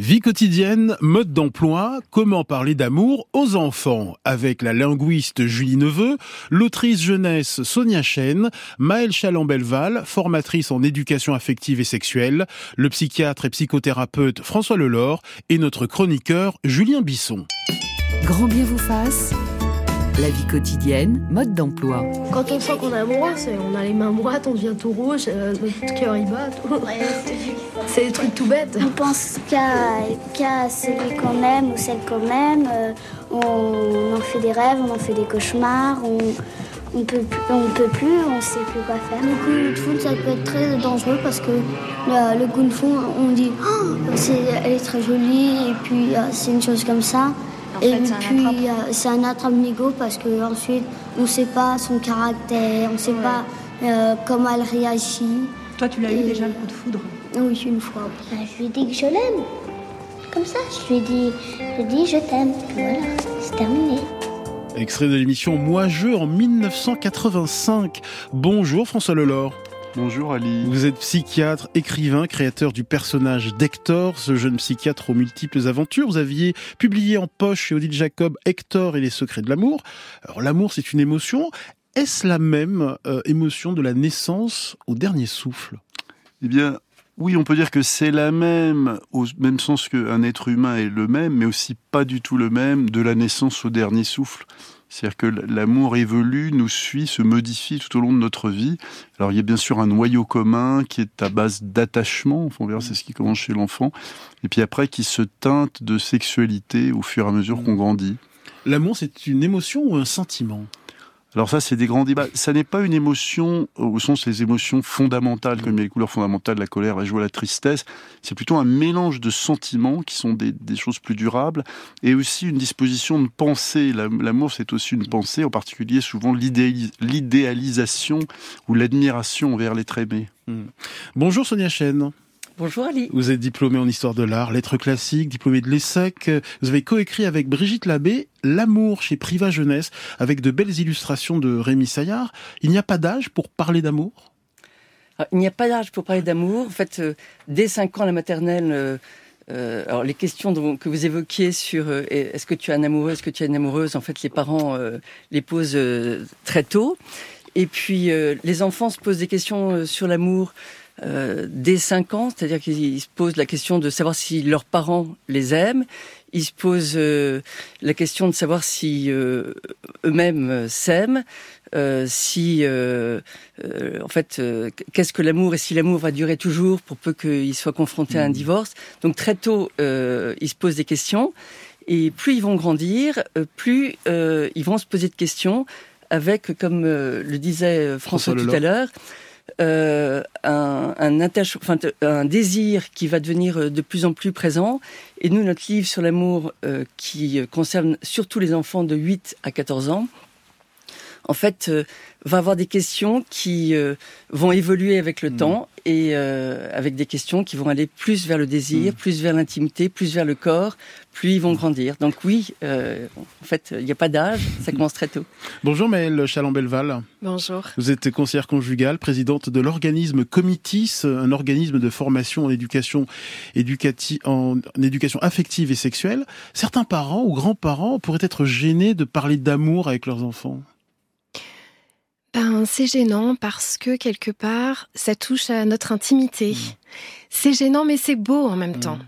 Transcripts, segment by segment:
Vie quotidienne, mode d'emploi, comment parler d'amour aux enfants avec la linguiste Julie Neveu, l'autrice jeunesse Sonia Chen, Maëlle Chalambelval, formatrice en éducation affective et sexuelle, le psychiatre et psychothérapeute François Lelore et notre chroniqueur Julien Bisson. Grand bien vous fasse la vie quotidienne, mode d'emploi. Quand on sent qu'on est amoureux, on a les mains moites, on devient tout rouge, euh, notre cœur y bat. C'est des trucs tout bêtes. On pense qu'à celui qu'on aime ou celle qu'on aime. Euh, on en fait des rêves, on en fait des cauchemars. On, on peut, on peut plus, on sait plus quoi faire. Le coup de foudre, ça peut être très dangereux parce que le, coup de foudre, on dit oh, elle est très jolie et puis euh, c'est une chose comme ça et puis c'est un attrape-nigo parce qu'ensuite on ne sait pas son caractère, on ne sait pas euh, comment elle réagit. Toi tu l'as eu déjà le coup de foudre? Oui, une fois. Bah, je lui ai dit que je l'aime. Comme ça, je lui ai dit, je, je t'aime. Voilà, c'est terminé. Extrait de l'émission Moi je en 1985. Bonjour François Lelore. Bonjour Ali. Vous êtes psychiatre, écrivain, créateur du personnage d'Hector, ce jeune psychiatre aux multiples aventures. Vous aviez publié en poche chez Odile Jacob Hector et les secrets de l'amour. Alors l'amour c'est une émotion. Est-ce la même euh, émotion de la naissance au dernier souffle? Eh bien, oui, on peut dire que c'est la même, au même sens qu'un être humain est le même, mais aussi pas du tout le même de la naissance au dernier souffle. C'est-à-dire que l'amour évolue, nous suit, se modifie tout au long de notre vie. Alors il y a bien sûr un noyau commun qui est à base d'attachement, on verra c'est ce qui commence chez l'enfant, et puis après qui se teinte de sexualité au fur et à mesure qu'on grandit. L'amour c'est une émotion ou un sentiment? Alors ça, c'est des grands débats. Ça n'est pas une émotion au sens des émotions fondamentales, comme a les couleurs fondamentales, la colère, la joie, la tristesse. C'est plutôt un mélange de sentiments qui sont des, choses plus durables et aussi une disposition de penser. L'amour, c'est aussi une pensée, en particulier souvent l'idéalisation ou l'admiration envers l'être aimé. Hmm. Bonjour Sonia Chen. Bonjour Ali. Vous êtes diplômé en histoire de l'art, lettres classiques, diplômé de l'ESSEC. Vous avez coécrit avec Brigitte Labbé L'amour chez Priva Jeunesse avec de belles illustrations de Rémi Saillard. Il n'y a pas d'âge pour parler d'amour? Ah, Il n'y a pas d'âge pour parler d'amour. En fait, euh, dès 5 ans, la maternelle, euh, euh, alors les questions que vous évoquiez sur est-ce que tu as un amoureux, est-ce que tu as une amoureuse, en fait, les parents les posent très tôt. Et puis, les enfants se posent des questions sur l'amour euh, dès 5 ans, c'est-à-dire qu'ils se posent la question de savoir si leurs parents les aiment, ils se posent euh, la question de savoir si euh, eux-mêmes s'aiment, si en fait qu'est-ce que l'amour et si l'amour va durer toujours pour peu qu'ils soient confrontés à un mmh. divorce. Donc très tôt, ils se posent des questions et plus ils vont grandir, plus ils vont se poser de questions avec, comme le disait François, tout à l'heure, euh, un, désir qui va devenir euh, de plus en plus présent. Et nous, notre livre sur l'amour, euh, qui concerne surtout les enfants de 8 à 14 ans, en fait, va avoir des questions qui vont évoluer avec le mmh. temps et avec des questions qui vont aller plus vers le désir, mmh. plus vers l'intimité, plus vers le corps, plus ils vont grandir. Donc oui, euh, en fait, il n'y a pas d'âge, ça commence très tôt. Bonjour Maëlle Chalambelval. Bonjour. Vous êtes conseillère conjugale, présidente de l'organisme Comitis, un organisme de formation en éducation, en éducation affective et sexuelle. Certains parents ou grands-parents pourraient être gênés de parler d'amour avec leurs enfants. Ben, c'est gênant parce que quelque part, ça touche à notre intimité. Mmh. C'est gênant, mais c'est beau en même mmh. temps.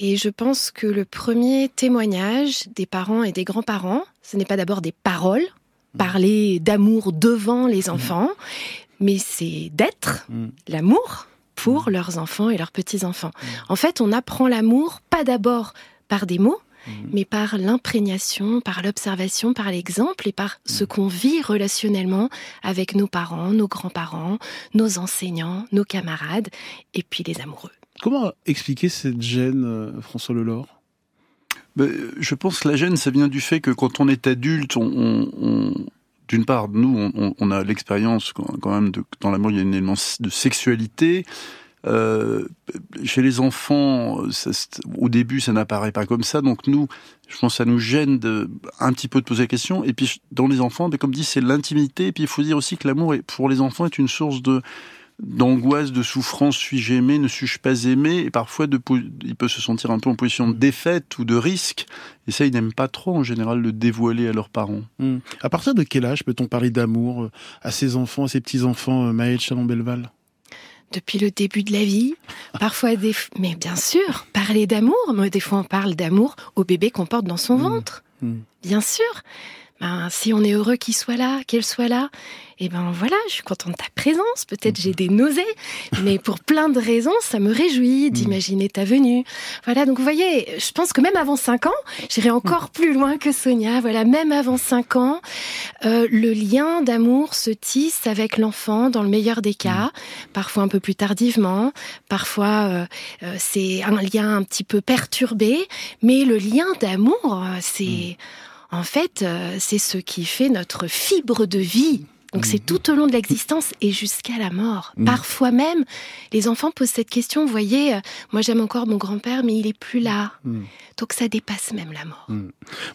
Et je pense que le premier témoignage des parents et des grands-parents, ce n'est pas d'abord des paroles, mmh. parler d'amour devant les enfants, mais c'est d'être l'amour pour leurs enfants et leurs petits-enfants. En fait, on apprend l'amour pas d'abord par des mots, mais par l'imprégnation, par l'observation, par l'exemple et par ce qu'on vit relationnellement avec nos parents, nos grands-parents, nos enseignants, nos camarades et puis les amoureux. Comment expliquer cette gêne, euh, François Lelore ben, Je pense que la gêne, ça vient du fait que quand on est adulte, on, d'une part, nous, on, a l'expérience quand même de, dans l'amour, il y a une élément de sexualité. Euh, chez les enfants, au début, ça n'apparaît pas comme ça. Donc nous, je pense que ça nous gêne de, un petit peu de poser la question. Et puis dans les enfants, comme dit, c'est l'intimité. Et puis il faut dire aussi que l'amour, pour les enfants, est une source de d'angoisse, de souffrance, suis-je aimé, ne suis-je pas aimé, et parfois de, il peut se sentir un peu en position de défaite ou de risque, et ça, ils n'aiment pas trop en général le dévoiler à leurs parents. Hmm. À partir de quel âge peut-on parler d'amour euh, à ses enfants, à ses petits-enfants, euh, Maëlle Chalon-Belval? Depuis le début de la vie. Parfois, des... mais bien sûr, parler d'amour. Moi, des fois, on parle d'amour au bébé qu'on porte dans son hmm. ventre. Hmm. Bien sûr. Ben, si on est heureux qu'il soit là, qu'elle soit là, et eh ben voilà, je suis contente de ta présence. Peut-être j'ai des nausées, mais pour plein de raisons, ça me réjouit mm. d'imaginer ta venue. Voilà, donc vous voyez, je pense que même avant 5 ans, j'irai encore plus loin que Sonia. Voilà, même avant 5 ans, euh, le lien d'amour se tisse avec l'enfant dans le meilleur des cas, mm. parfois un peu plus tardivement, parfois euh, euh, c'est un lien un petit peu perturbé, mais le lien d'amour, c'est... En fait, c'est ce qui fait notre fibre de vie. Donc c'est mhm. tout au long de l'existence et jusqu'à la mort. Mhm. Parfois même, les enfants posent cette question, vous voyez, euh, moi j'aime encore mon grand-père, mais il est plus là. Mhm. Donc ça dépasse même la mort.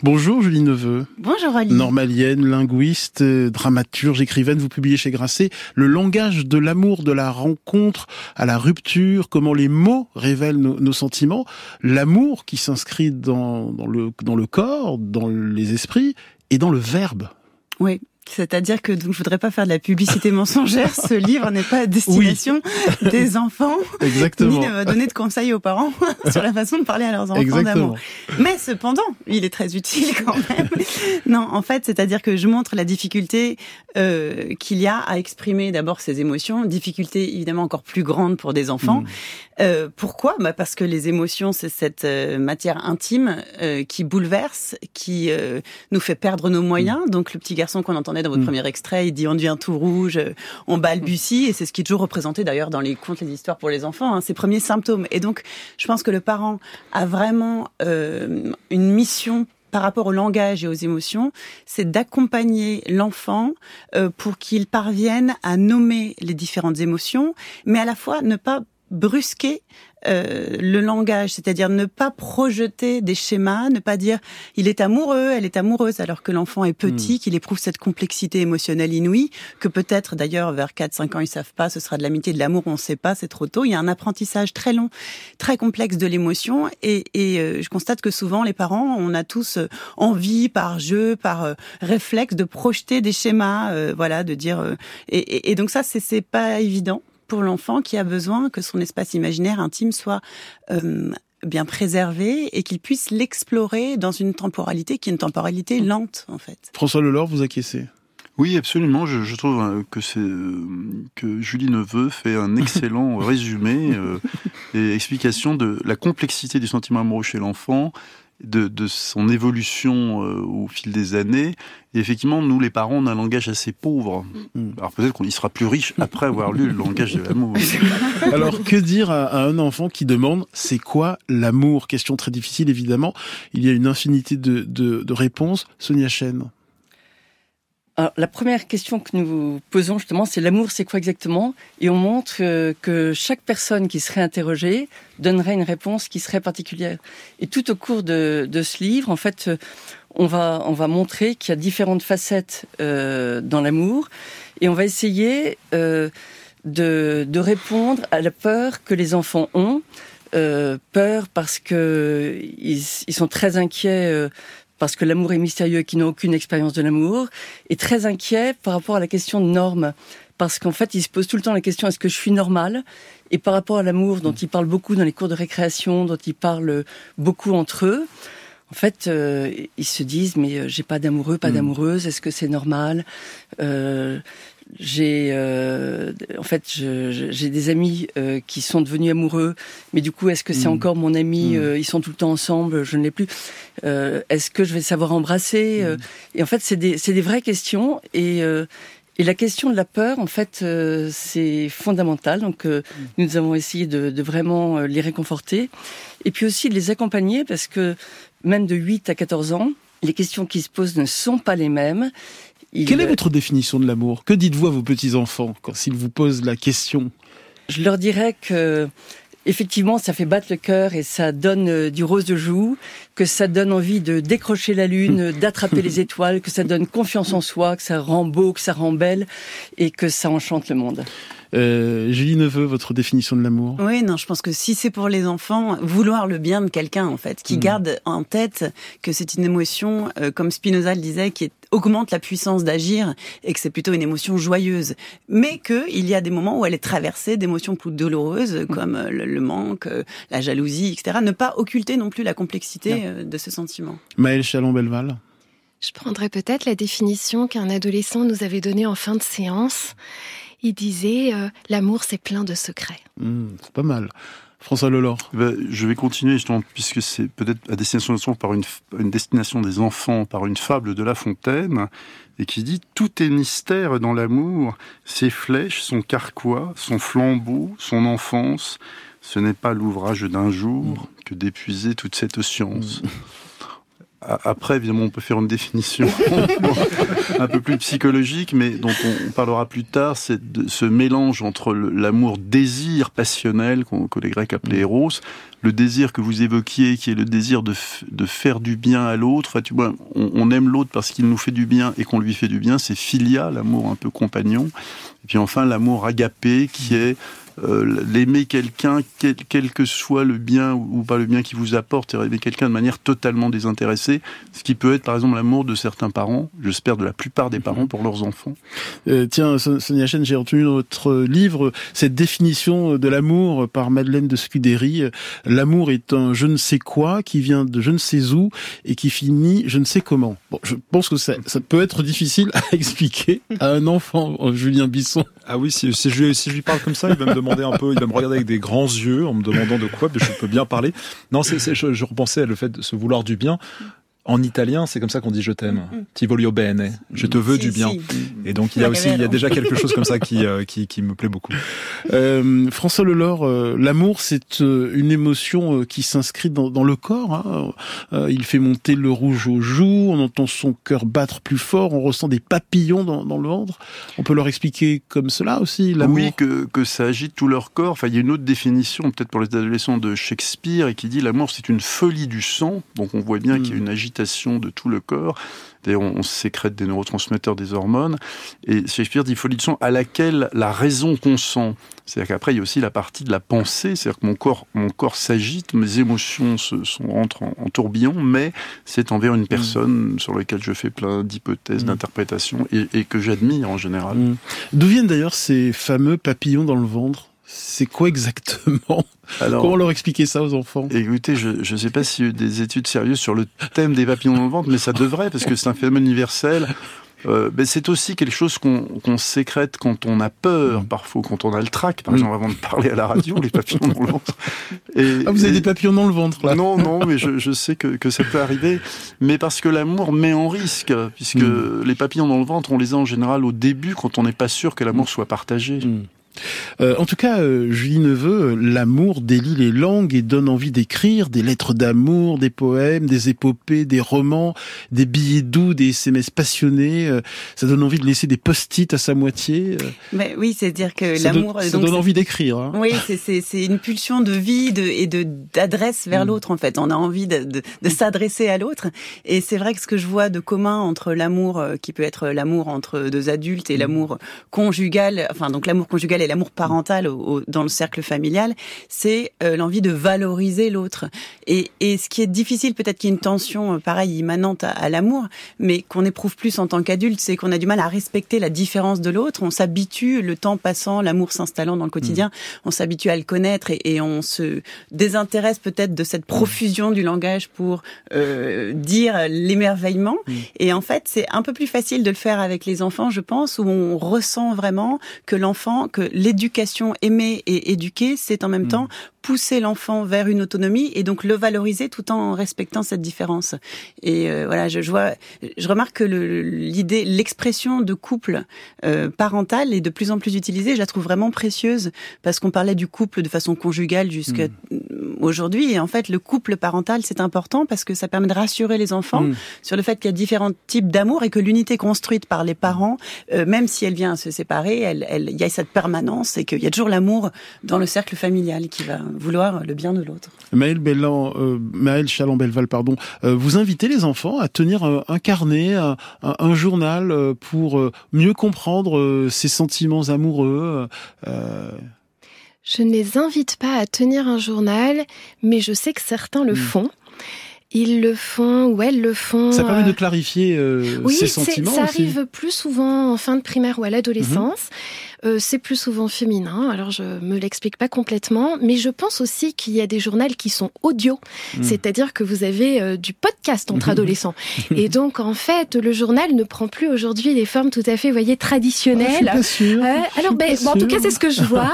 Bonjour Julie Neveu. Bonjour Ali. Normalienne, linguiste, euh, dramaturge, écrivaine, vous publiez chez Grasset Le langage de l'amour, de la rencontre à la rupture, comment les mots révèlent nos, sentiments, l'amour qui s'inscrit dans, dans, le, dans le corps, dans les esprits et dans le verbe. Oui, c'est-à-dire que donc je voudrais pas faire de la publicité mensongère. Ce livre n'est pas à destination des enfants, Exactement. ni ne va donner de conseils aux parents sur la façon de parler à leurs enfants d'amour. Mais cependant, il est très utile quand même. non, en fait, c'est-à-dire que je montre la difficulté euh, qu'il y a à exprimer d'abord ses émotions, difficulté évidemment encore plus grande pour des enfants. Mm. Euh, pourquoi? Bah Parce que les émotions, c'est cette euh, matière intime euh, qui bouleverse, qui euh, nous fait perdre nos moyens. Mm. Donc le petit garçon qu'on entendait dans votre mm. premier extrait, il dit on devient tout rouge, on balbutie, et c'est ce qui est toujours représenté d'ailleurs dans les contes, les histoires pour les enfants, hein, ces premiers symptômes. Et donc je pense que le parent a vraiment une mission par rapport au langage et aux émotions, c'est d'accompagner l'enfant pour qu'il parvienne à nommer les différentes émotions, mais à la fois ne pas brusquer euh, le langage, c'est-à-dire ne pas projeter des schémas, ne pas dire il est amoureux, elle est amoureuse, alors que l'enfant est petit, hmm. qu'il éprouve cette complexité émotionnelle inouïe, que peut-être d'ailleurs vers 4-5 ans ils savent pas, ce sera de l'amitié, de l'amour, on ne sait pas, c'est trop tôt. Il y a un apprentissage très long, très complexe de l'émotion, et, et euh, je constate que souvent les parents, on a tous euh, envie par jeu, par réflexe de projeter des schémas, voilà, de dire et, et, et donc ça c'est pas évident pour l'enfant qui a besoin que son espace imaginaire intime soit euh, bien préservé et qu'il puisse l'explorer dans une temporalité qui est une temporalité lente en fait. François Lelore, vous acquiescez? Oui, absolument. Je, je trouve euh, que c'est euh, que Julie Neveu fait un excellent résumé et explication de la complexité du sentiment amoureux chez l'enfant de, de, son évolution euh, au fil des années. Et effectivement, nous, les parents, on a un langage assez pauvre. Mm. Alors peut-être qu'on y sera plus riche après avoir lu le langage de l'amour. Alors que dire à, un enfant qui demande c'est quoi l'amour? Question très difficile, évidemment. Il y a une infinité de, de, de réponses. Sonia Chen. Alors, la première question que nous posons justement, c'est l'amour, c'est quoi exactement? Et on montre euh, que chaque personne qui serait interrogée donnerait une réponse qui serait particulière. Et tout au cours de, de ce livre, en fait, euh, on va on va montrer qu'il y a différentes facettes euh, dans l'amour, et on va essayer euh, de, de répondre à la peur que les enfants ont. Euh, peur parce que ils, ils, sont très inquiets parce que l'amour est mystérieux et qu'ils n'ont aucune expérience de l'amour, et très inquiet par rapport à la question de normes. Parce qu'en fait, ils se posent tout le temps la question est-ce que je suis normal? Et par rapport à l'amour, dont ils parlent beaucoup dans les cours de récréation, dont ils parlent beaucoup entre eux, en fait, euh, ils se disent mais euh, j'ai pas d'amoureux, pas mm. d'amoureuse. Est-ce que c'est normal? Euh, j'ai euh, en fait j'ai des amis euh, qui sont devenus amoureux mais du coup est-ce que c'est mm. encore mon ami mm. euh, ils sont tout le temps ensemble je ne l'ai plus est-ce que je vais savoir embrasser mm. et en fait c'est des c'est des vraies questions et et la question de la peur, en fait, c'est fondamental. Donc, nous avons essayé de, de, vraiment les réconforter. Et puis aussi de les accompagner, parce que même de 8 à 14 ans, les questions qui se posent ne sont pas les mêmes. Quelle est votre définition de l'amour? Que dites-vous à vos petits-enfants quand s'ils vous posent la question? Je leur dirais que effectivement, ça fait battre le cœur et ça donne euh, du rose de joue, que ça donne envie de décrocher la lune, d'attraper les étoiles, que ça donne confiance en soi, que ça rend beau, que ça rend belle et que ça enchante le monde. Euh, Julie Neveu, votre définition de l'amour? Oui, non, je pense que si c'est pour les enfants, vouloir le bien de quelqu'un, en fait, qui hmm. garde en tête que c'est une émotion, euh, comme Spinoza le disait, qui augmente la puissance d'agir et que c'est plutôt une émotion joyeuse, mais qu'il y a des moments où elle est traversée d'émotions plus douloureuses, hmm. comme euh, le, manque, euh, la jalousie, etc. Ne pas occulter non plus la complexité de ce sentiment. Maëlle Chalon-Belval je prendrais peut-être la définition qu'un adolescent nous avait donnée en fin de séance il disait euh, l'amour c'est plein de secrets. Hmm, c'est pas mal. François Lelore. Eh ben, je vais continuer justement, puisque c'est peut-être à destination par une, une, destination des enfants, par une fable de La Fontaine, et qui dit Tout est mystère dans l'amour, ses flèches, son carquois, son flambeau, son enfance. Ce n'est pas l'ouvrage d'un jour que d'épuiser toute cette science. Après, évidemment, on peut faire une définition un peu plus psychologique, mais dont on parlera plus tard, c'est ce mélange entre l'amour désir passionnel que les Grecs appelaient Eros, le désir que vous évoquiez, qui est le désir de, faire du bien à l'autre. tu vois, on, aime l'autre parce qu'il nous fait du bien et qu'on lui fait du bien. C'est philia, l'amour un peu compagnon. Et puis enfin, l'amour agapé, qui est euh, l'aimer quelqu'un, quel, que soit le bien ou pas le bien qu'il vous apporte, aimer quelqu'un de manière totalement désintéressée, ce qui peut être par exemple l'amour de certains parents, j'espère de la plupart des parents pour leurs enfants. Euh, tiens, Sonia Chen, j'ai retenu dans votre livre cette définition de l'amour par Madeleine de Scudéry. L'amour est un je ne sais quoi qui vient de je ne sais où et qui finit je ne sais comment. Bon, je pense que ça, ça peut être difficile à expliquer à un enfant, Julien Bisson. Ah oui, si, si, je, si je lui parle comme ça, il va me demander un peu, il va me regarder avec des grands yeux en me demandant de quoi, je peux bien parler. Non, c'est, je, je repensais à le fait de se vouloir du bien. En italien, c'est comme ça qu'on dit je t'aime. Mm, mm. Ti voglio bene. Je te veux du bien. Et donc il y a aussi, il y a déjà quelque chose comme ça qui euh, qui, qui, me plaît beaucoup. Euh, François Lelore, euh, l'amour, c'est euh, une émotion qui s'inscrit dans, dans, le corps. Hein. il fait monter le rouge aux joues, on entend son cœur battre plus fort, on ressent des papillons dans, dans le ventre. On peut leur expliquer comme cela aussi l'amour? Oui, que que ça agite tout leur corps. Enfin, il y a une autre définition, peut-être pour les adolescents de Shakespeare, et qui dit l'amour, c'est une folie du sang. Donc on voit bien qu'il y a mm. une agitation de tout le corps. D'ailleurs, on, sécrète des neurotransmetteurs, des hormones. Et Shakespeare dit folie de sang à laquelle la raison consent. C'est-à-dire qu'après, il y a aussi la partie de la pensée. C'est-à-dire que mon corps, mon corps s'agite, mes émotions se, sont, entrent en, tourbillon, mais c'est envers une personne mm. sur laquelle je fais plein d'hypothèses, mm. d'interprétations et, que j'admire en général. Mm. D'où viennent d'ailleurs ces fameux papillons dans le ventre? C'est quoi exactement Alors, Comment leur expliquer ça aux enfants Écoutez, je ne sais pas s'il y a eu des études sérieuses sur le thème des papillons dans le ventre, mais ça devrait, parce que c'est un phénomène universel. Euh, ben c'est aussi quelque chose qu'on sécrète quand on a peur, mm. parfois quand on a le trac, par mm. exemple avant de parler à la radio, les papillons dans le ventre. Et, ah, vous avez des papillons dans le ventre là Non, non, mais je, je sais que, que, ça peut arriver, mais parce que l'amour met en risque, puisque mm. les papillons dans le ventre, on les a en général au début quand on n'est pas sûr que l'amour soit partagé. Euh, en tout cas, euh, Julie Neveu, l'amour délie les langues et donne envie d'écrire des lettres d'amour, des poèmes, des épopées, des romans, des billets doux, des SMS passionnés. Euh, ça donne envie de laisser des post-it à sa moitié. Mais oui, c'est-à-dire que l'amour... Ça donne envie d'écrire. Hein. Oui, c'est une pulsion de vie de, et de d'adresse vers mm. l'autre, en fait. On a envie de, de, de s'adresser à l'autre. Et c'est vrai que ce que je vois de commun entre l'amour, qui peut être l'amour entre deux adultes, et mm. l'amour conjugal, enfin donc l'amour conjugal l'amour parental dans le cercle familial, c'est euh, l'envie de valoriser l'autre. Et, et, ce qui est difficile, peut-être qu'il y a une tension euh, pareille immanente à, l'amour, mais qu'on éprouve plus en tant qu'adulte, c'est qu'on a du mal à respecter la différence de l'autre. On s'habitue, le temps passant, l'amour s'installant dans le quotidien, mmh. on s'habitue à le connaître et, et on se désintéresse peut-être de cette profusion du langage pour euh, dire l'émerveillement. Mmh. Et en fait, c'est un peu plus facile de le faire avec les enfants, je pense, où on ressent vraiment que l'enfant, que l'éducation aimer et éduquer, c'est en même mm. temps pousser l'enfant vers une autonomie et donc le valoriser tout en respectant cette différence. Et euh, voilà, je, vois, je remarque que l'idée, l'expression de couple euh, parental est de plus en plus utilisée. Je la trouve vraiment précieuse parce qu'on parlait du couple de façon conjugale jusqu'à mm. aujourd'hui. Et en fait, le couple parental, c'est important parce que ça permet de rassurer les enfants mm. sur le fait qu'il y a différents types d'amour et que l'unité construite par les parents, euh, même si elle vient se séparer, elle, elle, il y a cette permanence et qu'il y a toujours l'amour dans le cercle familial qui va vouloir le bien de l'autre. Maëlle Bellan, Maëlle Chaland-Belval, pardon, vous invitez les enfants à tenir un, carnet, un, journal pour mieux comprendre ses sentiments amoureux. Je ne les invite pas à tenir un journal, mais je sais que certains le hmm. font. Ils le font ou elles le font. Ça permet de clarifier euh, oui, ses sentiments. Ça arrive plus souvent en fin de primaire ou à l'adolescence. Euh, c'est plus souvent féminin, alors je me l'explique pas complètement, mais je pense aussi qu'il y a des journaux qui sont audio, hmm. c'est-à-dire que vous avez euh, du podcast entre adolescents. Et donc en fait, le journal ne prend plus aujourd'hui les formes tout à fait, voyez, traditionnelles. Ah, sûr, euh, alors, ben, en tout cas, c'est ce que je vois.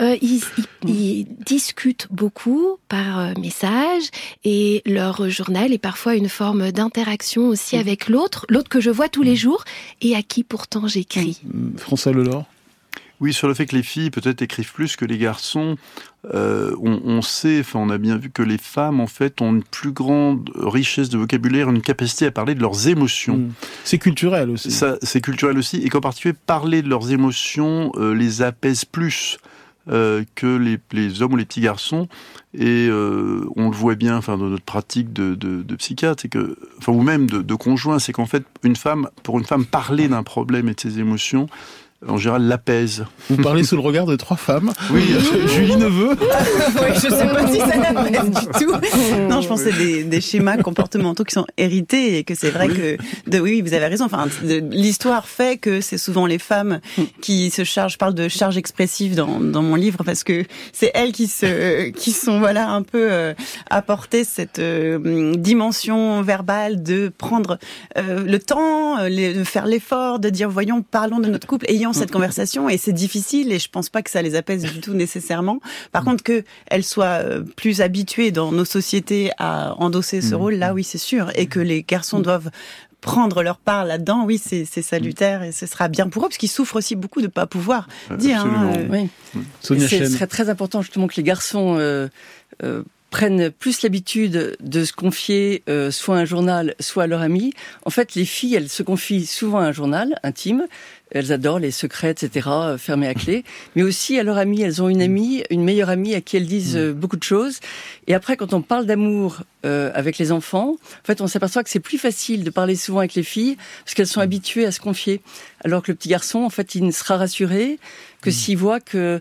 ils, ils, discutent beaucoup par message et leur journal est parfois une forme d'interaction aussi hmm. avec l'autre, l'autre que je vois tous les hmm. jours et à qui pourtant j'écris. François Lelore oui, sur le fait que les filles peut-être écrivent plus que les garçons, euh, on, sait, enfin on a bien vu que les femmes en fait ont une plus grande richesse de vocabulaire, une capacité à parler de leurs émotions. Hmm. C'est culturel aussi. Ça, c'est culturel aussi, et qu'en particulier parler de leurs émotions euh, les apaise plus. Euh, que les, hommes ou les petits garçons et on le voit bien enfin dans notre pratique de, de, psychiatre c'est que enfin ou même de, de conjoint c'est qu'en fait une femme pour une femme parler d'un problème et de ses émotions en général l'apaise. Vous parlez sous le regard de trois femmes. Oui, Julie Neveu. oui, je sais pas si ça n'apaise du tout. Non, je pense que c'est des, schémas comportementaux qui sont hérités et que c'est vrai que, de, oui, vous avez raison. Enfin, l'histoire fait que c'est souvent les femmes qui se chargent. Je parle de charge expressive dans, dans mon livre parce que c'est elles qui se, qui sont voilà un peu euh, apporter cette euh, dimension verbale de prendre euh, le temps, de faire l'effort, de dire voyons, parlons de notre couple, cette conversation et c'est difficile et je pense pas que ça les apaise du tout nécessairement. Par contre que elles soient euh, plus habituées dans nos sociétés à endosser ce mmh. rôle, là oui c'est sûr, et que les garçons mmh. doivent prendre leur part là-dedans, oui, c'est salutaire et ce sera bien pour eux, parce qu'ils souffrent aussi beaucoup de ne pas pouvoir dire. Hein, euh. oui. Ce serait très important justement que les garçons euh, prennent plus l'habitude de se confier soit à un journal, soit à leur ami. En fait, les filles, elles se confient souvent à un journal intime, elles adorent les secrets, etc., euh, fermés à clé. Mais aussi à leur amie, elles ont une amie, une meilleure amie à qui elles disent euh, beaucoup de choses. Et après, quand on parle d'amour euh, avec les enfants, en fait, on s'aperçoit que c'est plus facile de parler souvent avec les filles parce qu'elles sont habituées à se confier. Alors que le petit garçon, en fait, il ne sera rassuré que mm. s'il voit que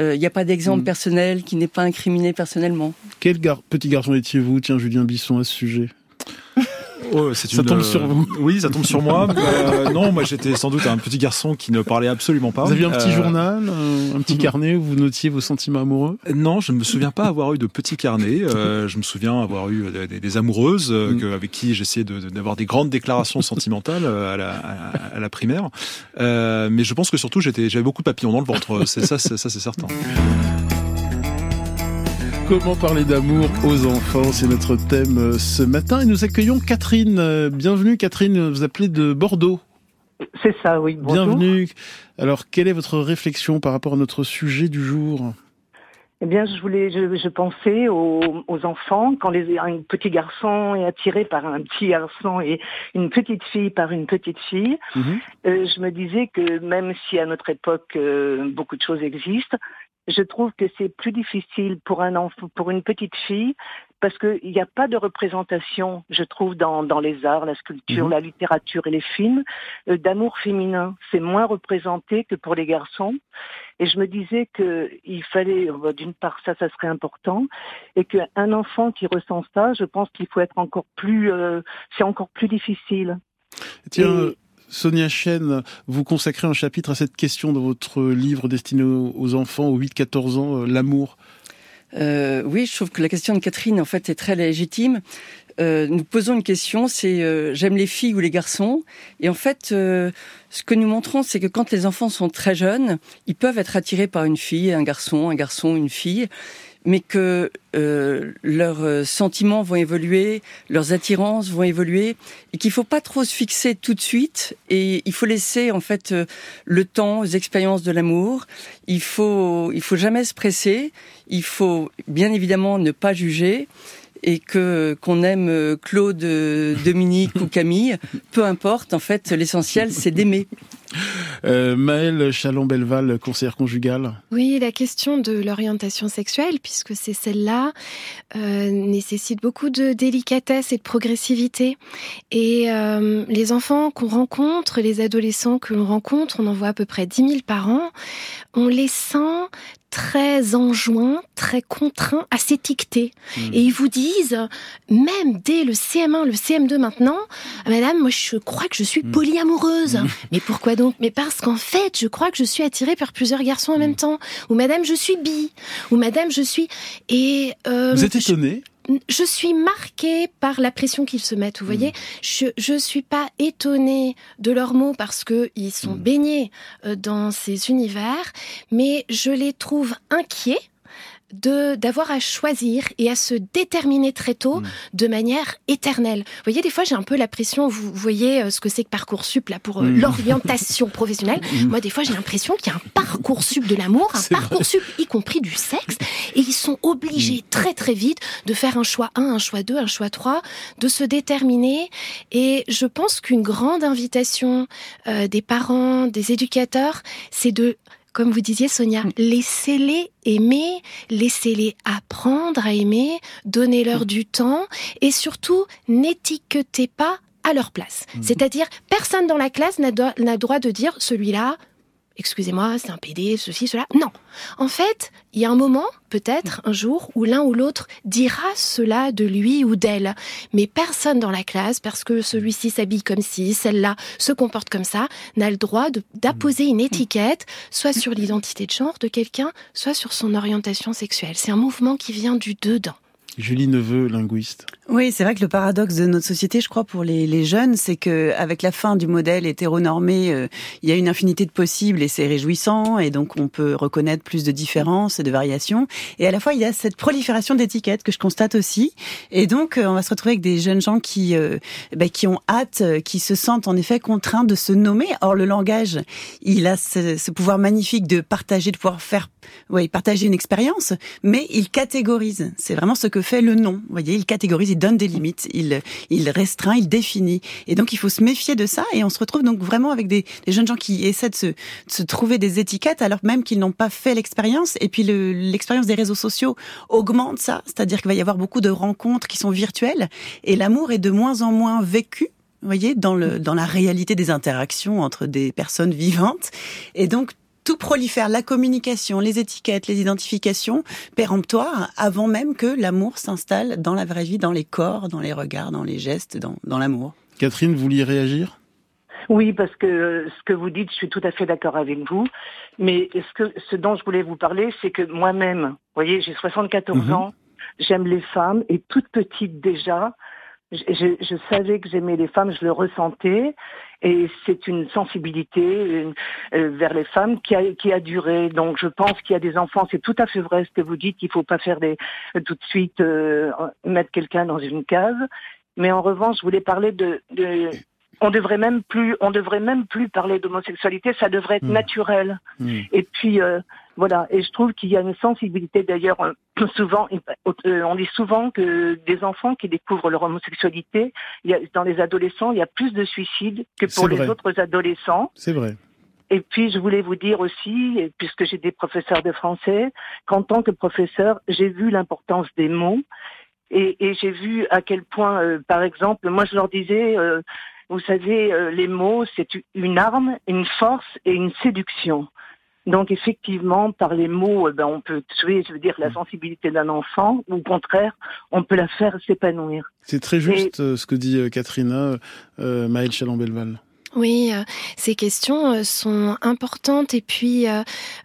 il n'y a pas d'exemple mm. personnel qui n'est pas incriminé personnellement. Quel petit garçon étiez-vous, tiens, Julien Bisson, à ce sujet Oh, ça tombe sur vous. Euh, oui, ça tombe sur moi. Euh, non, moi j'étais sans doute un petit garçon qui ne parlait absolument pas. Vous aviez un petit euh, journal, un petit carnet où vous notiez vos sentiments amoureux? Non, je ne me souviens pas avoir eu de petit carnet. je me souviens avoir eu des, amoureuses mm. avec qui j'essayais d'avoir des grandes déclarations sentimentales à la, à, la primaire. mais je pense que surtout j'avais beaucoup de papillons dans le ventre. C'est ça, ça c'est certain. Comment parler d'amour aux enfants C'est notre thème euh, ce matin et nous accueillons Catherine. Euh, bienvenue Catherine, vous appelez de Bordeaux. C'est ça, oui. Bienvenue. Alors, quelle est votre réflexion par rapport à notre sujet du jour? Eh bien, je voulais, je, pensais aux, enfants quand les, un petit garçon est attiré par un petit garçon et une petite fille par une petite fille. Mhm. Euh, je me disais que même si à notre époque beaucoup de choses existent, je trouve que c'est plus difficile pour un enfant, pour une petite fille, parce qu'il n'y a pas de représentation, je trouve, dans, dans les arts, la sculpture, mhm. la littérature et les films, euh, d'amour féminin. C'est moins représenté que pour les garçons. Et je me disais qu'il fallait, euh, d'une part, ça, ça serait important, et qu'un enfant qui ressent ça, je pense qu'il faut être encore plus, euh, c'est encore plus difficile. Tiens, Sonia Chen, vous consacrez un chapitre à cette question dans votre livre destiné aux enfants, aux 8-14 ans, euh, l'amour. Euh, oui, je trouve que la question de Catherine, en fait, est très légitime. Euh, nous posons une question, c'est j'aime les filles ou les garçons? Et en fait, ce que nous montrons, c'est que quand les enfants sont très jeunes, ils peuvent être attirés par une fille, un garçon, un garçon, une fille mais que euh, leurs euh, sentiments vont évoluer, leurs attirances vont évoluer, et qu'il faut pas trop se fixer tout de suite, et il faut laisser en fait euh, le temps aux expériences de l'amour. Il faut, il faut jamais se presser. Il faut bien évidemment ne pas juger et que qu'on aime Claude, Dominique ou Camille, peu importe. En fait, l'essentiel c'est d'aimer. Euh, Maëlle Chalon-Belval, conseillère conjugale. Oui, la question de l'orientation sexuelle, puisque c'est celle-là, euh, nécessite beaucoup de délicatesse et de progressivité. Et euh, les enfants qu'on rencontre, les adolescents que l'on rencontre, on en voit à peu près 10 000 par an, on les sent très enjoints, très contraints à s'étiqueter. Hmm. Et ils vous disent, même dès le CM1, le CM2 maintenant, Madame, moi je crois que je suis hmm. polyamoureuse. Hmm. Mais pourquoi donc? Mais parce qu'en fait, je crois que je suis attirée par plusieurs garçons en même temps. Ou Madame, je suis bi. Ou Madame, je suis... Et euh, vous êtes étonnée je suis marquée par la pression qu'ils se mettent. Vous hmm. voyez, je je suis pas étonnée de leurs mots parce que ils sont hmm. baignés euh, dans ces univers, mais je les trouve inquiets de d'avoir à choisir et à se déterminer très tôt mm. de manière éternelle. Vous voyez, des fois, j'ai un peu la pression. Vous voyez euh, ce que c'est que parcoursup là pour euh, mm. l'orientation professionnelle. Mm. Moi, des fois, j'ai l'impression qu'il y a un parcoursup de l'amour, un parcoursup y compris du sexe, et ils sont obligés très très vite de faire un choix 1, un choix 2, un choix 3, de se déterminer. Et je pense qu'une grande invitation euh, des parents, des éducateurs, c'est de comme vous disiez Sonia, mm. laissez-les aimer, laissez-les apprendre à aimer, donnez-leur mm. du temps et surtout n'étiquetez pas à leur place. Mm. C'est-à-dire, personne dans la classe n'a droit de dire celui-là, excusez-moi, c'est un PD, ceci, cela. Non. En fait, il y a un moment, peut-être, un jour, où l'un ou l'autre dira cela de lui ou d'elle. Mais personne dans la classe, parce que celui-ci s'habille comme ci, celle-là se comporte comme ça, n'a le droit d'apposer une étiquette, soit sur l'identité de genre de quelqu'un, soit sur son orientation sexuelle. C'est un mouvement qui vient du dedans. Julie Neveu, linguiste. Oui, c'est vrai que le paradoxe de notre société, je crois, pour les, jeunes, c'est que avec la fin du modèle hétéronormé, euh, il y a une infinité de possibles et c'est réjouissant, et donc on peut reconnaître plus de différences et de variations. Et à la fois, il y a cette prolifération d'étiquettes que je constate aussi. Et donc, euh, on va se retrouver avec des jeunes gens qui, euh, bah, qui ont hâte, qui se sentent en effet contraints de se nommer. Or, le langage, il a ce, ce pouvoir magnifique de partager, de pouvoir faire, oui, partager une expérience, mais il catégorise. C'est vraiment ce que fait le nom. Vous voyez, il catégorise, il donne des limites, il, il restreint, il définit. Et donc, il faut se méfier de ça. Et on se retrouve donc vraiment avec des, jeunes gens qui essaient de se, trouver des étiquettes alors même qu'ils n'ont pas fait l'expérience. Et puis, l'expérience des réseaux sociaux augmente ça. C'est-à-dire qu'il va y avoir beaucoup de rencontres qui sont virtuelles. Et l'amour est de moins en moins vécu vous voyez, dans, le, dans la réalité des interactions entre des personnes vivantes. Et donc, tout prolifère, la communication, les étiquettes, les identifications péremptoires, avant même que l'amour s'installe dans la vraie vie, dans les corps, dans les regards, dans les gestes, dans, dans l'amour. Catherine, vous vouliez réagir? Oui, parce que ce que vous dites, je suis tout à fait d'accord avec vous. Mais ce, que, ce dont je voulais vous parler, c'est que moi-même, vous voyez, j'ai 74 mhm. ans, j'aime les femmes, et toute petite déjà, je, je, savais que j'aimais les femmes, je le ressentais, et c'est une sensibilité euh, vers les femmes qui a, qui a duré. Donc je pense qu'il y a des enfants, c'est tout à fait vrai ce que vous dites, qu'il faut pas faire des tout de suite euh, mettre quelqu'un dans une case. Mais en revanche, je voulais parler de, de on devrait même plus, on devrait même plus parler d'homosexualité, ça devrait être mmh. naturel. Mmh. Et puis euh, voilà, et je trouve qu'il y a une sensibilité d'ailleurs euh, souvent, euh, on dit souvent que des enfants qui découvrent leur homosexualité, il y a, dans les adolescents, il y a plus de suicides que pour les autres adolescents. C'est vrai. Et puis, je voulais vous dire aussi, puisque j'ai des professeurs de français, qu'en tant que professeur, j'ai vu l'importance des mots et, et j'ai vu à quel point, par exemple, moi je leur disais, vous savez, euh, les mots, c'est une arme, une force et une séduction. Donc effectivement, par les mots, eh ben, on peut tuer, je veux dire, la mm. sensibilité d'un enfant, ou au contraire, on peut la faire s'épanouir. C'est très juste euh, ce que dit euh, Catherine euh, Maëlle Chalon-Belval. Oui, ces questions sont importantes et puis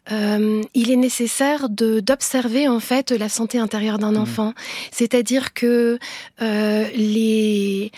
il est nécessaire de d'observer en fait la santé intérieure d'un mm. enfant. C'est-à-dire que les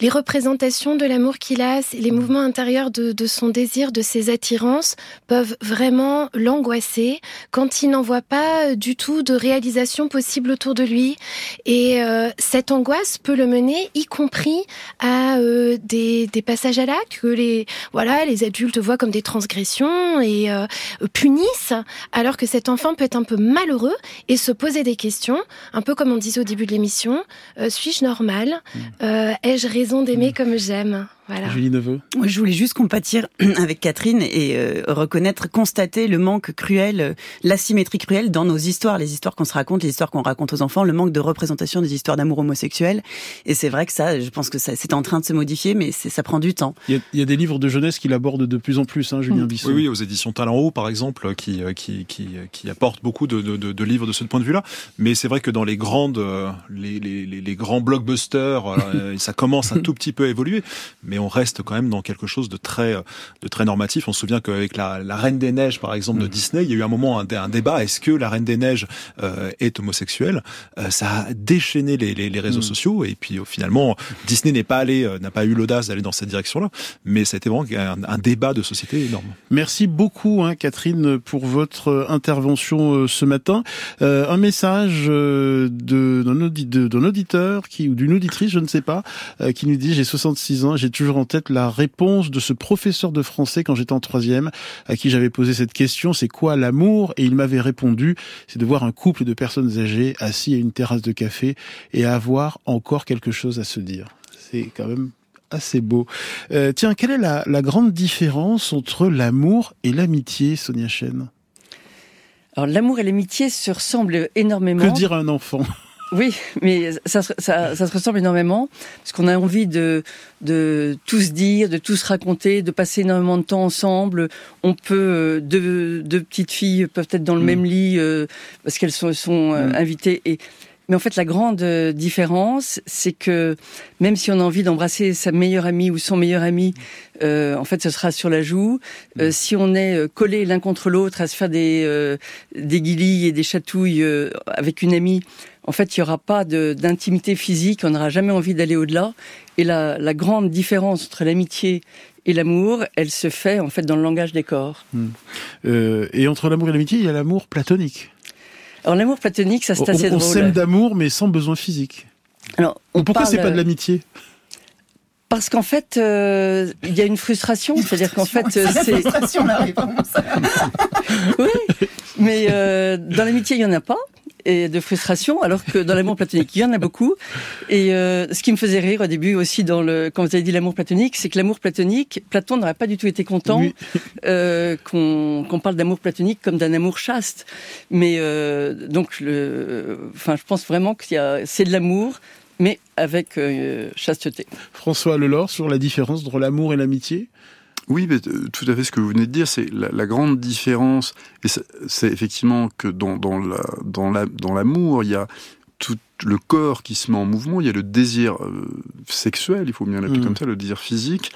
les représentations de l'amour qu'il a, les mouvements intérieurs de, de, son désir, de ses attirances, peuvent vraiment l'angoisser quand il n'en voit pas du tout de réalisation possible autour de lui. Et euh, cette angoisse peut le mener, y compris à euh, des, des, passages à l'acte que les voilà les adultes voient comme des transgressions et euh, punissent, alors que cet enfant peut être un peu malheureux et se poser des questions, un peu comme on disait au début de l'émission suis-je normal mmh. Ai-je raison d'aimer mm. comme j'aime. Voilà. Julie Neveu. Moi, je voulais juste compatir avec Catherine et euh, reconnaître, constater le manque cruel, euh, l'asymétrie cruelle dans nos histoires, les histoires qu'on se raconte, les histoires qu'on raconte aux enfants, le manque de représentation des histoires d'amour homosexuel. Et c'est vrai que ça, je pense que ça, c'est en train de se modifier, mais ça prend du temps. Il y, a, il y, a, des livres de jeunesse qui l'abordent de plus en plus, hein, Julien mmh. Bisson. Oui, oui, aux éditions Talent Haut, par exemple, qui, qui, qui, qui apportent beaucoup de, de, de, de, livres de ce point de vue-là. Mais c'est vrai que dans les grandes, les, les, les, les grands blockbusters, ça commence un tout petit peu à évoluer, mais on reste quand même dans quelque chose de très, de très normatif. On se souvient qu'avec la, la, Reine des Neiges, par exemple, de mmh. Disney, il y a eu un moment un, un débat est-ce que la Reine des Neiges euh, est homosexuelle? Euh, Ça a déchaîné les, les, les réseaux mmh. sociaux et puis euh, finalement, Disney n'est pas allé, n'a pas eu l'audace d'aller dans cette direction-là, mais ça a été vraiment un, un, débat de société énorme. Merci beaucoup, hein, Catherine, pour votre intervention ce matin. un message de d'un auditeur qui ou d'une auditrice, je ne sais pas, qui nous dit j'ai 66 ans, j'ai toujours en tête la réponse de ce professeur de français quand j'étais en troisième, à qui j'avais posé cette question, c'est quoi l'amour? Et il m'avait répondu, c'est de voir un couple de personnes âgées assis à une terrasse de café et avoir encore quelque chose à se dire. C'est quand même assez beau. Euh, tiens, quelle est la, la grande différence entre l'amour et l'amitié, Sonia Chen? Alors l'amour et l'amitié se ressemblent énormément. Que dire à un enfant? Oui, mais ça, ça, ça, se ressemble énormément parce qu'on a envie de, de tout se dire, de tout se raconter, de passer énormément de temps ensemble. On peut deux, deux petites filles peuvent être dans le mmh. même lit euh, parce qu'elles sont, sont euh, mmh. invitées et mais en fait, la grande différence, c'est que même si on a envie d'embrasser sa meilleure amie ou son meilleur ami, euh, en fait, ce sera sur la joue. Euh, si on est collé l'un contre l'autre à se faire des euh, des guillis et des chatouilles avec une amie, en fait, il n'y aura pas d'intimité physique, on n'aura jamais envie d'aller au-delà. Et la, la, grande différence entre l'amitié et l'amour, elle se fait en fait dans le langage des corps. Hmm. Euh, et entre l'amour et l'amitié, il y a l'amour platonique. Alors l'amour platonique, ça c'est assez on, drôle. On s'aime d'amour, mais sans besoin physique. Alors, on pourquoi parle... c'est pas de l'amitié? Parce qu'en fait, euh, il y a une frustration, c'est-à-dire qu'en fait, c'est frustration la réponse. oui, mais euh, dans l'amitié, il y en a pas et de frustration, alors que dans l'amour platonique, il y en a beaucoup. Et euh, ce qui me faisait rire au début aussi, dans le, quand vous avez dit l'amour platonique, c'est que l'amour platonique, Platon n'aurait pas du tout été content oui. euh, qu'on qu parle d'amour platonique comme d'un amour chaste. Mais euh, donc, le, enfin, je pense vraiment que c'est de l'amour, mais avec chasteté. François Lelore, sur la différence entre l'amour et l'amitié oui, mais tout à fait ce que vous venez de dire, c'est la, la, grande différence, et c'est effectivement que dans, dans la, dans la, dans l'amour, il y a tout le corps qui se met en mouvement, il y a le désir euh, sexuel, il faut bien l'appeler mmh. comme ça, le désir physique.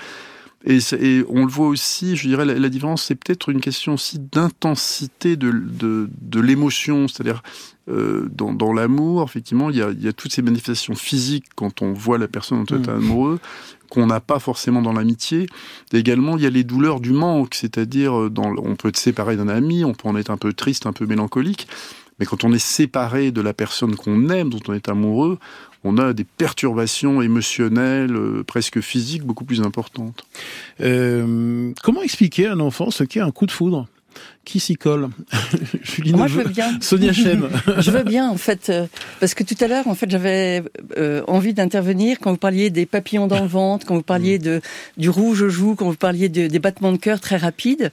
Et, et, on le voit aussi, je dirais, la, la différence, c'est peut-être une question aussi d'intensité de, de, de l'émotion, c'est-à-dire euh, dans, dans l'amour, effectivement, il y, a, il y, a, toutes ces manifestations physiques quand on voit la personne dont on est amoureux, qu'on n'a pas forcément dans l'amitié. Également, il y a les douleurs du manque, c'est-à-dire, dans, on peut être séparé d'un ami, on peut en être un peu triste, un peu mélancolique, mais quand on est séparé de la personne qu'on aime, dont on est amoureux, on a des perturbations émotionnelles, euh, presque physiques, beaucoup plus importantes. Euh, comment expliquer à un enfant ce qu'est un coup de foudre? Qui s'y colle Julie Moi, je veux bien. Sonia Chen. je veux bien, en fait, euh, parce que tout à l'heure, en fait, j'avais euh, envie d'intervenir quand vous parliez des papillons dans le ventre, quand vous parliez de du rouge aux joues, quand vous parliez de, des battements de cœur très rapides.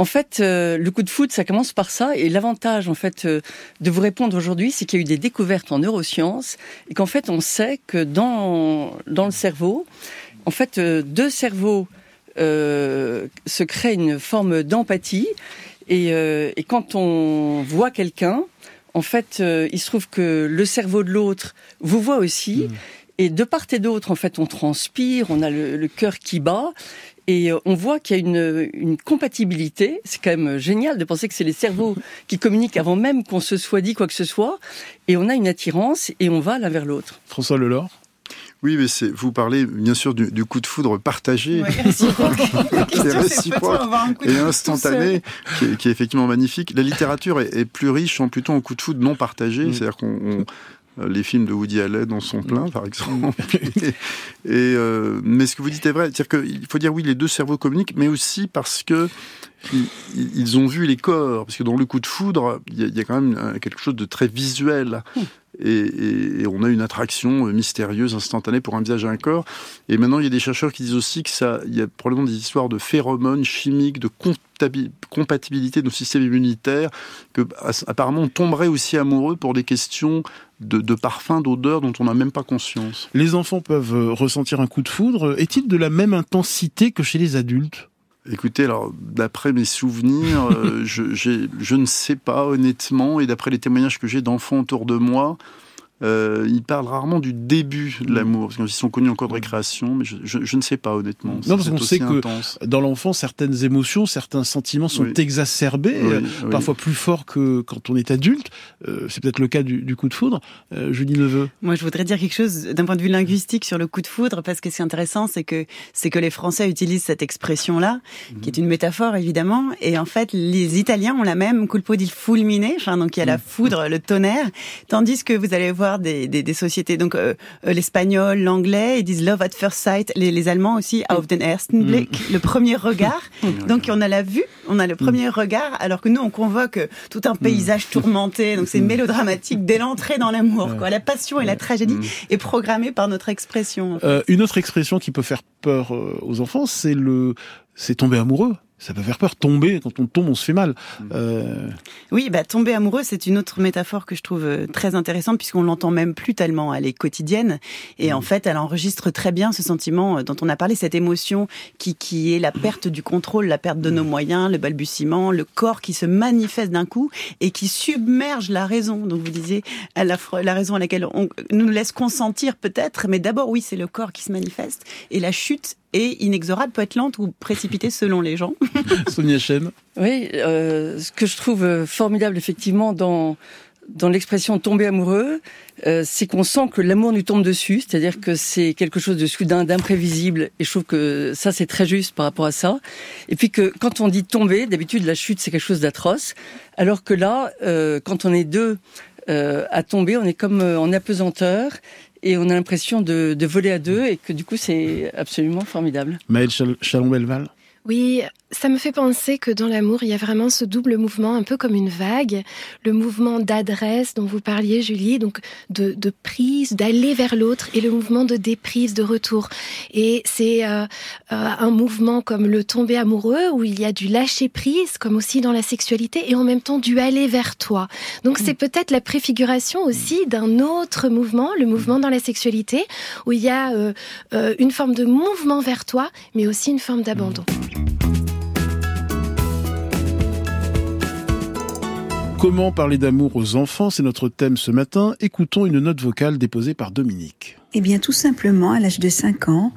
En fait, euh, le coup de foot, ça commence par ça. Et l'avantage, en fait, euh, de vous répondre aujourd'hui, c'est qu'il y a eu des découvertes en neurosciences et qu'en fait, on sait que dans dans le cerveau, en fait, euh, deux cerveaux euh, se créent une forme d'empathie. Et, euh, et, quand on voit quelqu'un, en fait, euh, il se trouve que le cerveau de l'autre vous voit aussi. Mmh. Et de part et d'autre, en fait, on transpire, on a le, le cœur qui bat. Et on voit qu'il y a une, une compatibilité. C'est quand même génial de penser que c'est les cerveaux qui communiquent avant même qu'on se soit dit quoi que ce soit. Et on a une attirance et on va l'un vers l'autre. François Lelore oui, mais c'est, vous parlez bien sûr du, du, coup de foudre partagé, ouais, qui est réciproque. et instantané, qui est, qui est, effectivement magnifique. La littérature est, est, plus riche en plutôt en coup de foudre non partagé, mmh. c'est-à-dire qu'on les films de Woody Allen en sont pleins, par exemple. et, et euh, mais ce que vous dites est vrai, c'est-à-dire qu'il faut dire oui, les deux cerveaux communiquent, mais aussi parce que ils, ils ont vu les corps, parce que dans le coup de foudre, il y, a, il y a quand même quelque chose de très visuel. Et, on a une attraction mystérieuse, instantanée pour un visage et un corps. Et maintenant, il y a des chercheurs qui disent aussi que ça, il y a probablement des histoires de phéromones chimiques, de compatibilité de nos systèmes immunitaires, que apparemment on tomberait aussi amoureux pour des questions de, de parfum, d'odeur dont on n'a même pas conscience. Les enfants peuvent euh, ressentir un coup de foudre. Est-il de la même intensité que chez les adultes? Écoutez, alors d'après mes souvenirs, euh, je, je, ne sais pas honnêtement, et d'après les témoignages que j'ai d'enfants autour de moi, euh, ils parlent rarement du début de l'amour, parce qu'ils sont connus en cours de récréation, mais je, je, ne sais pas honnêtement. Non, parce qu'on sait que dans l'enfant, certaines émotions, certains sentiments sont exacerbés, euh, parfois plus forts que quand on est adulte. Euh, c'est peut-être le cas du, du, coup de foudre. Euh, Julie Neveu. Moi, je voudrais dire quelque chose d'un point de vue linguistique sur le coup de foudre, parce que c'est intéressant, c'est que c'est que les Français utilisent cette expression-là, qui est une métaphore évidemment, et en fait, les Italiens ont la même culpo di fulmine, enfin donc il y a la mm. foudre, le tonnerre, tandis que vous allez voir des, des, sociétés. Donc euh, euh, l'espagnol, l'anglais, ils disent love at first sight. Les, les Allemands aussi, auf den ersten Blick, mm. le premier regard. donc on a la vue, on a le premier mm. regard, alors que nous on convoque euh, tout un paysage mm. tourmenté. Donc c'est mélodramatique dès l'entrée dans l'amour. Quoi. La passion et la tragédie est programmée par notre expression. une autre expression qui peut faire peur aux enfants, c'est le, c'est tomber amoureux ça peut faire peur. Tomber, quand on tombe, on se fait mal. Mm. Euh... Oui, bah, tomber amoureux, c'est une autre métaphore que je trouve euh, très intéressante puisqu'on l'entend même plus tellement. Elle est quotidienne et en mm. fait, elle enregistre très bien ce sentiment euh, dont on a parlé, cette émotion qui, qui est la perte du contrôle, la perte de nos mm. moyens, le balbutiement, le corps qui se manifeste d'un coup et qui submerge la raison. Donc vous disiez à la, la raison à laquelle on nous laisse consentir peut-être, mais d'abord oui, c'est le corps qui se manifeste et la chute et inexorable peut être lente ou précipitée selon les gens. Sonia Chen. Oui, euh, ce que je trouve formidable effectivement dans dans l'expression tomber amoureux, euh, c'est qu'on sent que l'amour nous tombe dessus, c'est-à-dire que c'est quelque chose de soudain, d'imprévisible, et je trouve que ça c'est très juste par rapport à ça. Et puis que quand on dit tomber, d'habitude la chute c'est quelque chose d'atroce, alors que là, euh, quand on est deux euh, à tomber, on est comme euh, en apesanteur, et on a l'impression de, de, voler à deux et que du coup c'est absolument formidable. Maëlle Chalon-Belval? Oui, ça me fait penser que dans l'amour, il y a vraiment ce double mouvement, un peu comme une vague, le mouvement d'adresse dont vous parliez, Julie, donc de, de prise, d'aller vers l'autre, et le mouvement de déprise, de retour. Et c'est euh, euh, un mouvement comme le tomber amoureux, où il y a du lâcher prise, comme aussi dans la sexualité, et en même temps du aller vers toi. Donc c'est peut-être la préfiguration aussi d'un autre mouvement, le mouvement dans la sexualité, où il y a euh, une forme de mouvement vers toi, mais aussi une forme d'abandon. Comment parler d'amour aux enfants C'est notre thème ce matin. Écoutons une note vocale déposée par Dominique. Eh bien, tout simplement, à l'âge de 5 ans,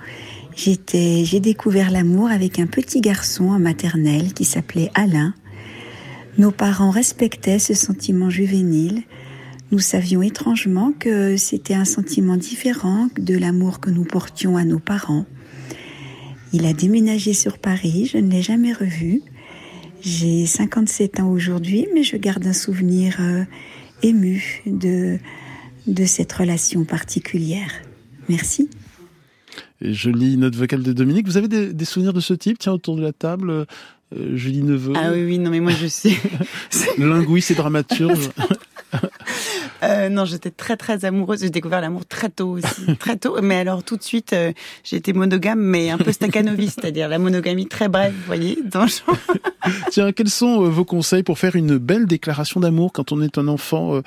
j'ai découvert l'amour avec un petit garçon en maternelle qui s'appelait Alain. Nos parents respectaient ce sentiment juvénile. Nous savions étrangement que c'était un sentiment différent de l'amour que nous portions à nos parents. Il a déménagé sur Paris, je ne l'ai jamais revu. J'ai 57 ans aujourd'hui, mais je garde un souvenir euh, ému de, de cette relation particulière. Merci. Et je lis notre vocale de Dominique. Vous avez des, souvenirs de ce type Tiens, autour de la table, euh, Julie Neveu? Ah oui, oui, non, mais moi je sais. Linguiste et dramaturge. Euh, non, j'étais très très amoureuse. J'ai découvert l'amour très tôt aussi, très tôt. Mais alors tout de suite, euh, j'ai été monogame, mais un peu staccanoviste, c'est-à-dire la monogamie très brève, vous voyez. Dans Tiens, quels sont euh, vos conseils pour faire une belle déclaration d'amour quand on est un enfant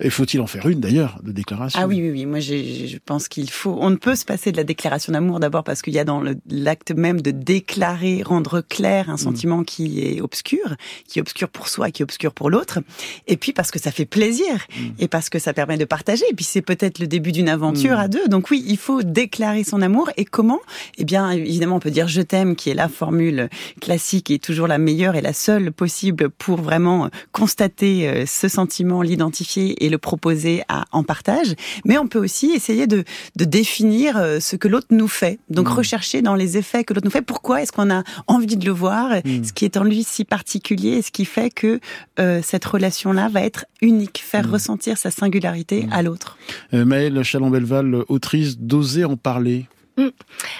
Et faut-il en faire une d'ailleurs de déclaration? Ah oui, oui, oui. Moi, je pense qu'il faut. On ne peut se passer de la déclaration d'amour d'abord parce qu'il y a dans l'acte même de déclarer, rendre clair un mm. sentiment qui est obscur, qui est obscur pour soi, qui est obscur pour l'autre. Et puis parce que ça fait plaisir mm. et parce que ça permet de partager. Et puis c'est peut-être le début d'une aventure mm. à deux. Donc oui, il faut déclarer son amour. Et comment? Eh bien, évidemment, on peut dire je t'aime, qui est la formule classique et toujours la meilleure et la seule possible pour vraiment constater euh, ce sentiment, l'identifier et le proposer à, en partage. Mais on peut aussi essayer de, de définir euh, ce que l'autre nous fait. Donc mm. rechercher dans les effets que l'autre nous fait. Pourquoi est-ce qu'on a envie de le voir? Ce qui est en lui si particulier et ce qui fait que euh, cette relation-là va être unique faire ressentir sa singularité mm. à l'autre. Euh, Maëlle Chalon-Belval, autrice d'Oser en parler. Mm.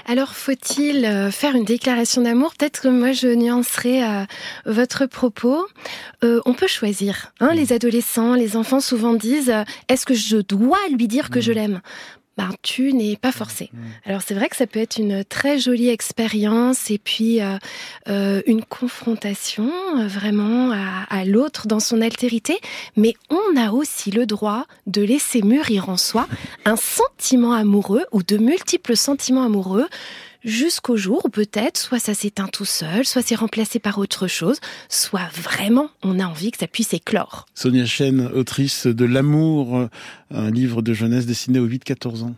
Alors, faut-il euh, faire une déclaration d'amour? Peut-être que moi, je nuancerai euh, votre propos. Euh, on peut choisir. Hein, mm. Les adolescents, les enfants souvent disent Est-ce que je dois lui dire que je l'aime? Ben, tu n'es pas forcé. Alors c'est vrai que ça peut être une très jolie expérience et puis une confrontation vraiment à, à l'autre dans son altérité, mais on a aussi le droit de laisser mûrir en soi un sentiment amoureux ou de multiples sentiments amoureux jusqu'au jour où peut-être soit ça s'éteint tout seul, soit c'est remplacé par autre chose, soit vraiment on a envie que ça puisse éclore. Sonia Chen, autrice de L'amour, un livre de jeunesse dessiné aux 8-14 ans.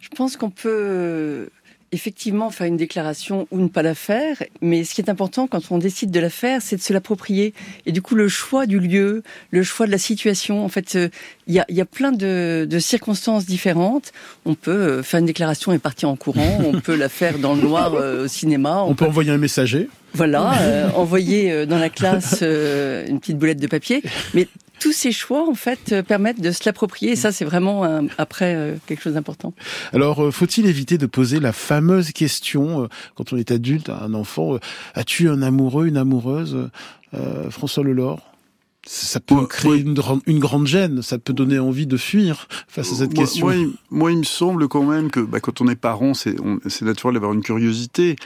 Je pense qu'on peut effectivement faire une déclaration ou ne pas la faire, mais ce qui est important quand on décide de la faire, c'est de se l'approprier. Et du coup, le choix du lieu, le choix de la situation, en fait, euh, il y, a, y a, plein de, de, circonstances différentes. On peut euh, faire une déclaration et partir en courant, on peut la faire dans le noir euh, au cinéma. On, peut, envoyer un messager. Voilà, envoyer dans la classe une petite boulette de papier. Mais tous ces choix en fait euh, permettent de se l'approprier et ça c'est vraiment après euh, quelque chose d'important. Alors euh, faut-il éviter de poser la fameuse question quand on est adulte à un enfant as-tu un amoureux une amoureuse François Lelore ça peut créer une, une, grande gêne, ça peut donner envie de fuir face à cette question. Moi, moi, il me semble quand même que bah, quand on est parent, c'est naturel d'avoir une curiosité.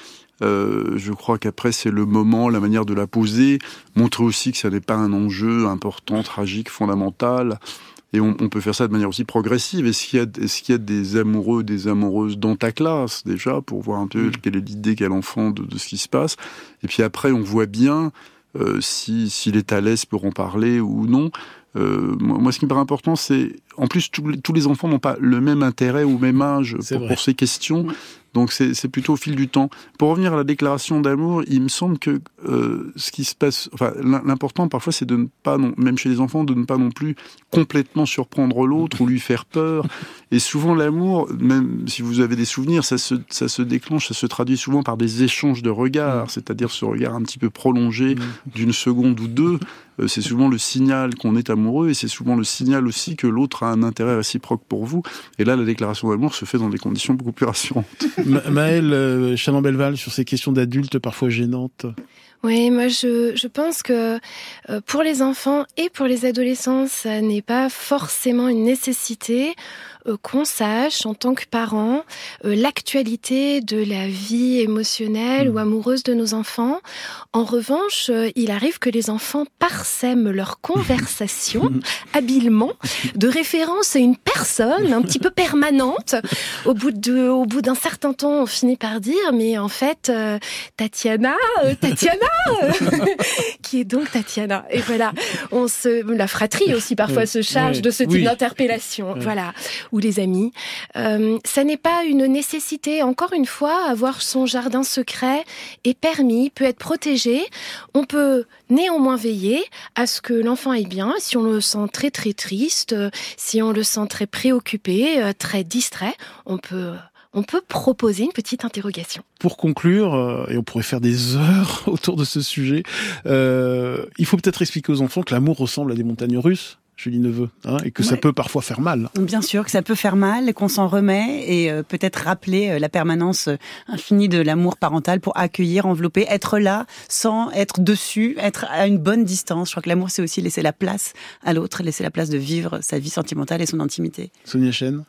Euh, je crois qu'après, c'est le moment, la manière de la poser, montrer aussi que ça n'est pas un enjeu important, tragique, fondamental. Et on, peut faire ça de manière aussi progressive. Est-ce qu'il y, est y, a des amoureux, des amoureuses dans ta classe, déjà, pour voir un peu mm. quelle est l'idée qu'a l'enfant de, ce qui se passe? Et puis après, on voit bien euh, si s'il est à l'aise pour en parler ou non. Euh, moi, ce qui me paraît important, c'est en plus tous les, enfants n'ont pas le même intérêt ou même âge pour, pour, ces questions. Mm. Donc c'est plutôt au fil du temps. Pour revenir à la déclaration d'amour, il me semble que euh, ce qui se passe, enfin l'important parfois c'est de ne pas, non, même chez les enfants, de ne pas non plus complètement surprendre l'autre ou lui faire peur. Et souvent l'amour, même si vous avez des souvenirs, ça se, ça se déclenche, ça se traduit souvent par des échanges de regards, c'est-à-dire ce regard un petit peu prolongé d'une seconde ou deux. Euh, c'est souvent le signal qu'on est amoureux et c'est souvent le signal aussi que l'autre a un intérêt réciproque pour vous. Et là, la déclaration d'amour se fait dans des conditions beaucoup plus rassurantes. Maëlle euh, Chaland-Belval, sur ces questions d'adultes parfois gênantes. Oui, moi je, je pense que euh, pour les enfants et pour les adolescents, ça n'est pas forcément une nécessité. Euh, qu'on sache en tant que parents euh, l'actualité de la vie émotionnelle ou hmm. amoureuse de nos enfants. En revanche, euh, il arrive que les enfants parsèment leur conversation habilement de référence à une personne un petit peu permanente. Au bout de, au bout d'un certain temps, on finit par dire, mais en fait, Tatiana, Tatiana, qui est donc Tatiana. Et voilà, on se, la fratrie aussi parfois se charge de ce type d'interpellation. Voilà ou les amis. Euh, ça n'est pas une nécessité. Encore une fois, avoir son jardin secret est permis, peut être protégé. On peut néanmoins veiller à ce que l'enfant aille bien. Si on le sent très très triste, si on le sent très préoccupé, euh, très distrait, on peut on peut proposer une petite interrogation. Pour conclure, euh, et on pourrait faire des heures autour de ce sujet, il faut peut-être expliquer aux enfants que l'amour ressemble à des montagnes russes. Julie Neveu, hein, et que ça peut parfois faire mal. Bien sûr que ça peut faire mal, qu'on s'en remet, et euh, peut-être rappeler euh, la permanence euh, infinie de l'amour parental pour accueillir, envelopper, être là sans être dessus, être à une bonne distance. Je crois que l'amour, c'est aussi laisser la place à l'autre, laisser la place de vivre sa vie sentimentale et son intimité. Sonia Chen?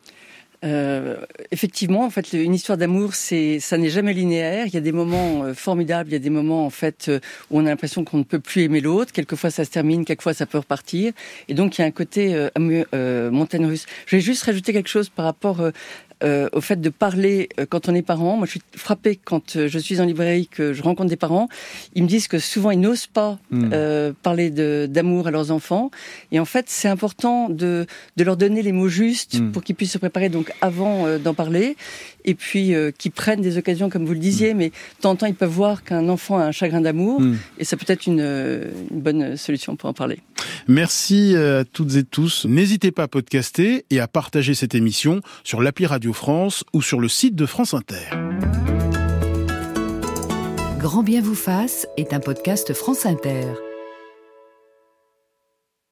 Euh, effectivement, en fait, une histoire d'amour, c'est, ça n'est jamais linéaire. Il y a des moments euh, formidables, il y a des moments en fait euh, où on a l'impression qu'on ne peut plus aimer l'autre. Quelquefois, ça se termine, quelquefois, ça peut repartir. Et donc, il y a un côté euh, montagne russe. Je vais juste rajouter quelque chose par rapport euh, au fait de parler euh, quand on est parent. Moi, je suis frappée quand euh, je suis en librairie que je rencontre des parents. Ils me disent que souvent ils n'osent pas hmm. parler d'amour à leurs enfants. Et en fait, c'est important de, de leur donner les mots justes hmm. pour qu'ils puissent se préparer donc avant d'en parler et puis euh, qui prennent des occasions, comme vous le disiez, mm. mais de temps en temps, ils peuvent voir qu'un enfant a un chagrin d'amour, et ça peut être une, une, bonne solution pour en parler. Merci à toutes et tous. N'hésitez pas à podcaster et à partager cette émission sur l'appli Radio France ou sur le site de France Inter. Grand bien vous fasse est un podcast France Inter.